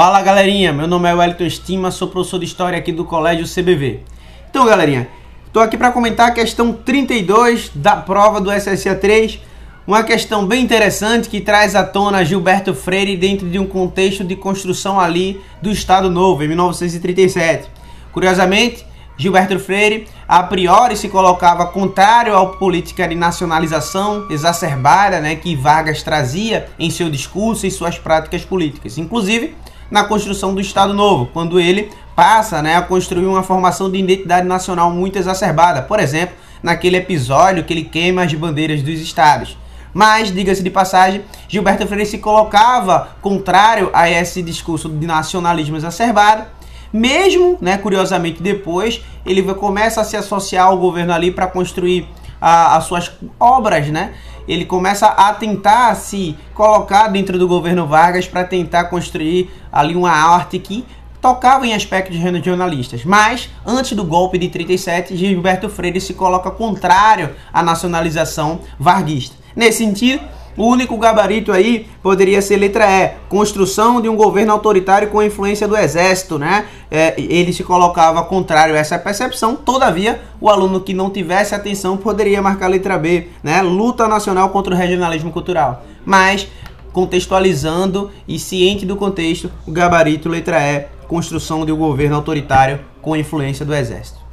Fala galerinha, meu nome é Wellington Estima, sou professor de História aqui do Colégio CBV. Então galerinha, estou aqui para comentar a questão 32 da prova do SSA 3, uma questão bem interessante que traz à tona Gilberto Freire dentro de um contexto de construção ali do Estado Novo, em 1937. Curiosamente, Gilberto Freire a priori se colocava contrário à política de nacionalização exacerbada né, que Vargas trazia em seu discurso e suas práticas políticas. Inclusive, na construção do Estado Novo, quando ele passa né, a construir uma formação de identidade nacional muito exacerbada. Por exemplo, naquele episódio que ele queima as bandeiras dos estados. Mas, diga-se de passagem, Gilberto Freire se colocava contrário a esse discurso de nacionalismo exacerbado, mesmo, né, curiosamente, depois ele começa a se associar ao governo ali para construir a, as suas obras, né? Ele começa a tentar se colocar dentro do governo Vargas para tentar construir ali uma arte que tocava em aspectos regionalistas. Mas, antes do golpe de 37, Gilberto Freire se coloca contrário à nacionalização varguista. Nesse sentido, o único gabarito aí poderia ser letra E, construção de um governo autoritário com influência do exército, né? É, ele se colocava contrário a essa percepção, todavia, o aluno que não tivesse atenção poderia marcar letra B, né? Luta nacional contra o regionalismo cultural. Mas, contextualizando e ciente do contexto, o gabarito letra E, construção de um governo autoritário com influência do exército.